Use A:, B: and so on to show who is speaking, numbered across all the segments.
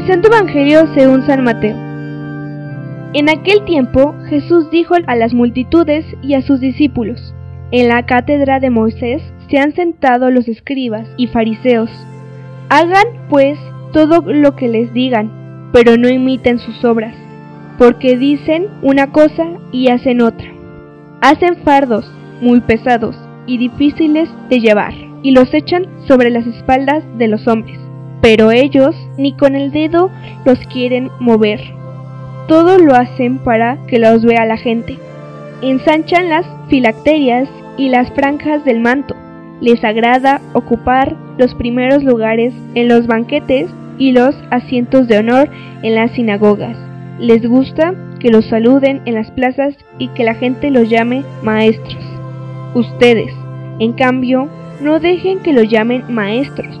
A: Del Santo Evangelio según San Mateo. En aquel tiempo Jesús dijo a las multitudes y a sus discípulos, En la cátedra de Moisés se han sentado los escribas y fariseos. Hagan, pues, todo lo que les digan, pero no imiten sus obras, porque dicen una cosa y hacen otra. Hacen fardos muy pesados y difíciles de llevar, y los echan sobre las espaldas de los hombres pero ellos ni con el dedo los quieren mover. Todo lo hacen para que los vea la gente. Ensanchan las filacterias y las franjas del manto. Les agrada ocupar los primeros lugares en los banquetes y los asientos de honor en las sinagogas. Les gusta que los saluden en las plazas y que la gente los llame maestros. Ustedes, en cambio, no dejen que los llamen maestros,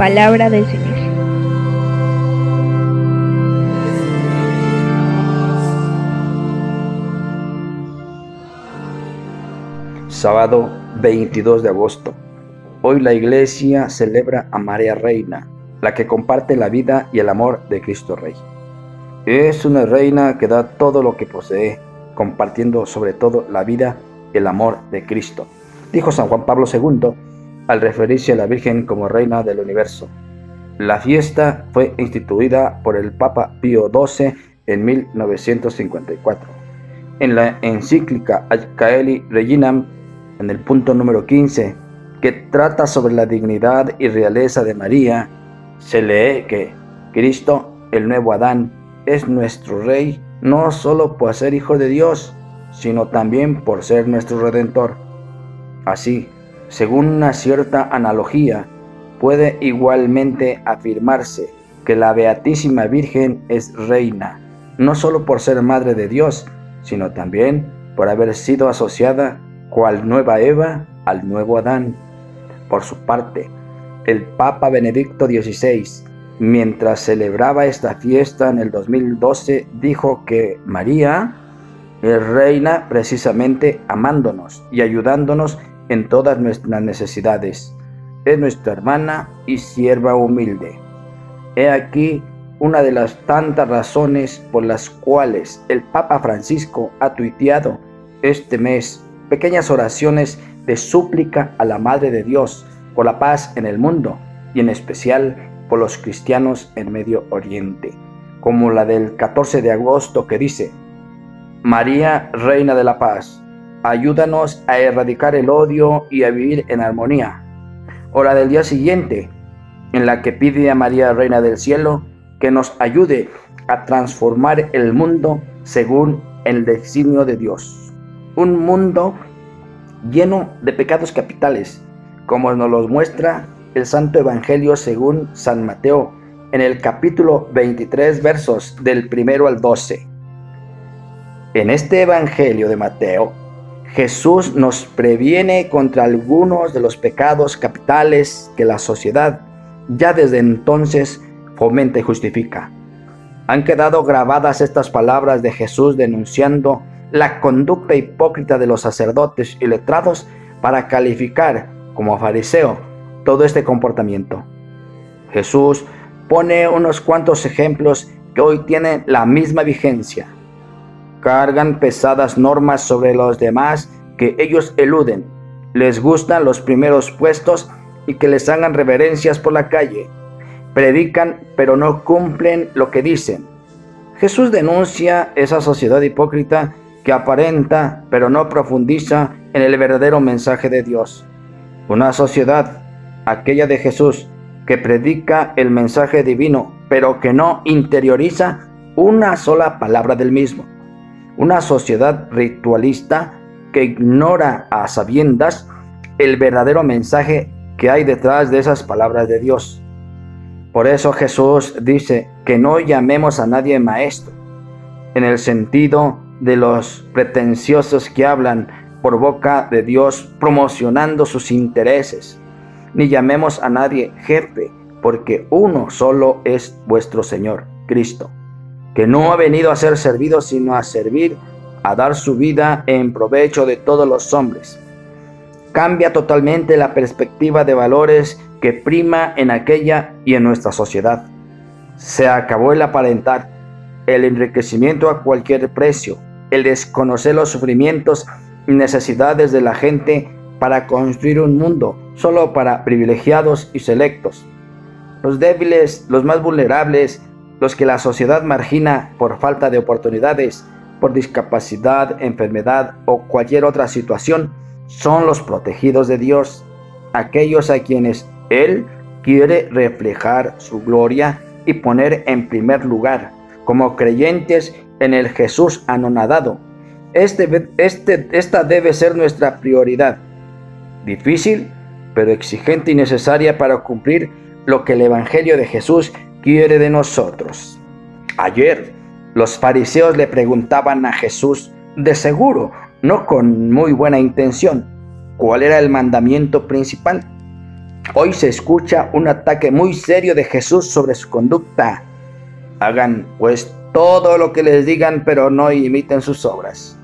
A: Palabra del Señor.
B: Sábado 22 de agosto. Hoy la iglesia celebra a María Reina, la que comparte la vida y el amor de Cristo Rey. Es una reina que da todo lo que posee, compartiendo sobre todo la vida y el amor de Cristo. Dijo San Juan Pablo II al referirse a la Virgen como reina del universo. La fiesta fue instituida por el Papa Pío XII en 1954. En la encíclica Caeli Reginam, en el punto número 15, que trata sobre la dignidad y realeza de María, se lee que Cristo, el nuevo Adán, es nuestro Rey no solo por ser Hijo de Dios, sino también por ser nuestro Redentor. Así, según una cierta analogía, puede igualmente afirmarse que la Beatísima Virgen es reina, no solo por ser madre de Dios, sino también por haber sido asociada cual nueva Eva al nuevo Adán. Por su parte, el Papa Benedicto XVI, mientras celebraba esta fiesta en el 2012, dijo que María es reina precisamente amándonos y ayudándonos en todas nuestras necesidades. Es nuestra hermana y sierva humilde. He aquí una de las tantas razones por las cuales el Papa Francisco ha tuiteado este mes pequeñas oraciones de súplica a la Madre de Dios por la paz en el mundo y en especial por los cristianos en Medio Oriente, como la del 14 de agosto que dice, María, Reina de la Paz, ayúdanos a erradicar el odio y a vivir en armonía. Hora del día siguiente, en la que pide a María, Reina del Cielo, que nos ayude a transformar el mundo según el designio de Dios. Un mundo lleno de pecados capitales, como nos los muestra el Santo Evangelio según San Mateo en el capítulo 23 versos del primero al 12. En este Evangelio de Mateo Jesús nos previene contra algunos de los pecados capitales que la sociedad ya desde entonces fomenta y justifica. Han quedado grabadas estas palabras de Jesús denunciando la conducta hipócrita de los sacerdotes y letrados para calificar como fariseo todo este comportamiento. Jesús pone unos cuantos ejemplos que hoy tienen la misma vigencia cargan pesadas normas sobre los demás que ellos eluden. Les gustan los primeros puestos y que les hagan reverencias por la calle. Predican pero no cumplen lo que dicen. Jesús denuncia esa sociedad hipócrita que aparenta pero no profundiza en el verdadero mensaje de Dios. Una sociedad, aquella de Jesús, que predica el mensaje divino pero que no interioriza una sola palabra del mismo una sociedad ritualista que ignora a sabiendas el verdadero mensaje que hay detrás de esas palabras de Dios. Por eso Jesús dice que no llamemos a nadie maestro, en el sentido de los pretenciosos que hablan por boca de Dios promocionando sus intereses, ni llamemos a nadie jefe, porque uno solo es vuestro Señor, Cristo, que no ha venido a ser servido, sino a servir, a dar su vida en provecho de todos los hombres. Cambia totalmente la perspectiva de valores que prima en aquella y en nuestra sociedad. Se acabó el aparentar, el enriquecimiento a cualquier precio, el desconocer los sufrimientos y necesidades de la gente para construir un mundo solo para privilegiados y selectos. Los débiles, los más vulnerables, los que la sociedad margina por falta de oportunidades, por discapacidad, enfermedad o cualquier otra situación, son los protegidos de Dios, aquellos a quienes Él quiere reflejar su gloria y poner en primer lugar, como creyentes en el Jesús anonadado. Este, este, esta debe ser nuestra prioridad. Difícil, pero exigente y necesaria para cumplir lo que el Evangelio de Jesús quiere de nosotros. Ayer, los fariseos le preguntaban a Jesús, de seguro, no con muy buena intención, cuál era el mandamiento principal. Hoy se escucha un ataque muy serio de Jesús sobre su conducta. Hagan pues todo lo que les digan, pero no imiten sus obras,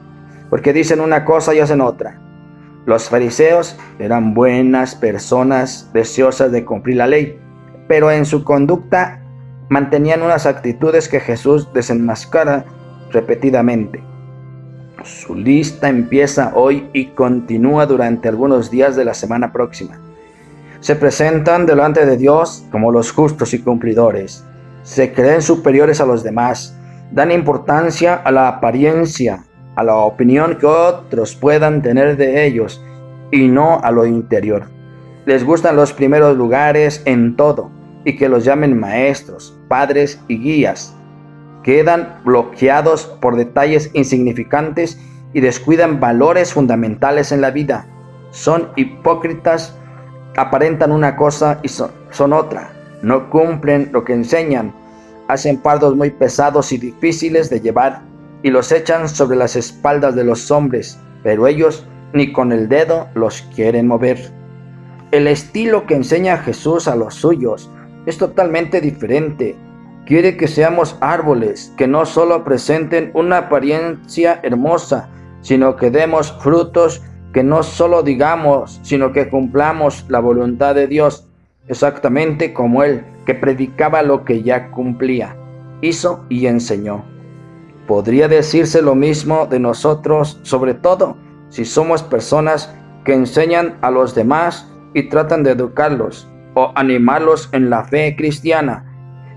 B: porque dicen una cosa y hacen otra. Los fariseos eran buenas personas deseosas de cumplir la ley, pero en su conducta mantenían unas actitudes que Jesús desenmascara repetidamente. Su lista empieza hoy y continúa durante algunos días de la semana próxima. Se presentan delante de Dios como los justos y cumplidores. Se creen superiores a los demás. Dan importancia a la apariencia, a la opinión que otros puedan tener de ellos y no a lo interior. Les gustan los primeros lugares en todo y que los llamen maestros, padres y guías. Quedan bloqueados por detalles insignificantes y descuidan valores fundamentales en la vida. Son hipócritas, aparentan una cosa y son, son otra. No cumplen lo que enseñan. Hacen pardos muy pesados y difíciles de llevar y los echan sobre las espaldas de los hombres, pero ellos ni con el dedo los quieren mover. El estilo que enseña Jesús a los suyos es totalmente diferente. Quiere que seamos árboles que no solo presenten una apariencia hermosa, sino que demos frutos que no solo digamos, sino que cumplamos la voluntad de Dios, exactamente como Él, que predicaba lo que ya cumplía, hizo y enseñó. Podría decirse lo mismo de nosotros, sobre todo si somos personas que enseñan a los demás y tratan de educarlos o animarlos en la fe cristiana.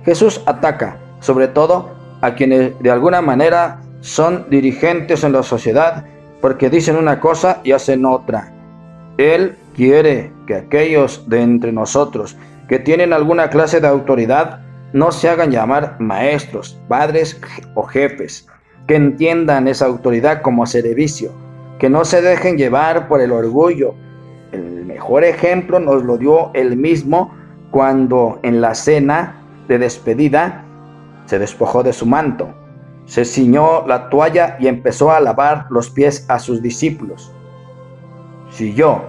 B: Jesús ataca, sobre todo, a quienes de alguna manera son dirigentes en la sociedad porque dicen una cosa y hacen otra. Él quiere que aquellos de entre nosotros que tienen alguna clase de autoridad no se hagan llamar maestros, padres o jefes, que entiendan esa autoridad como servicio, que no se dejen llevar por el orgullo. El mejor ejemplo nos lo dio él mismo cuando en la cena de despedida se despojó de su manto, se ciñó la toalla y empezó a lavar los pies a sus discípulos. Si yo,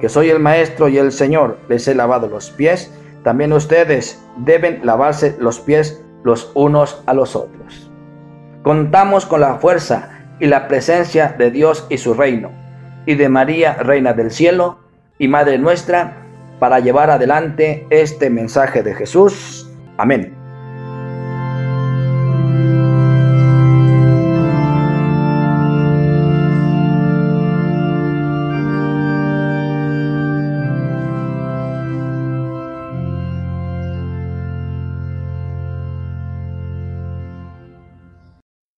B: que soy el Maestro y el Señor, les he lavado los pies, también ustedes deben lavarse los pies los unos a los otros. Contamos con la fuerza y la presencia de Dios y su reino, y de María, Reina del Cielo y Madre nuestra, para llevar adelante este mensaje de Jesús. Amén.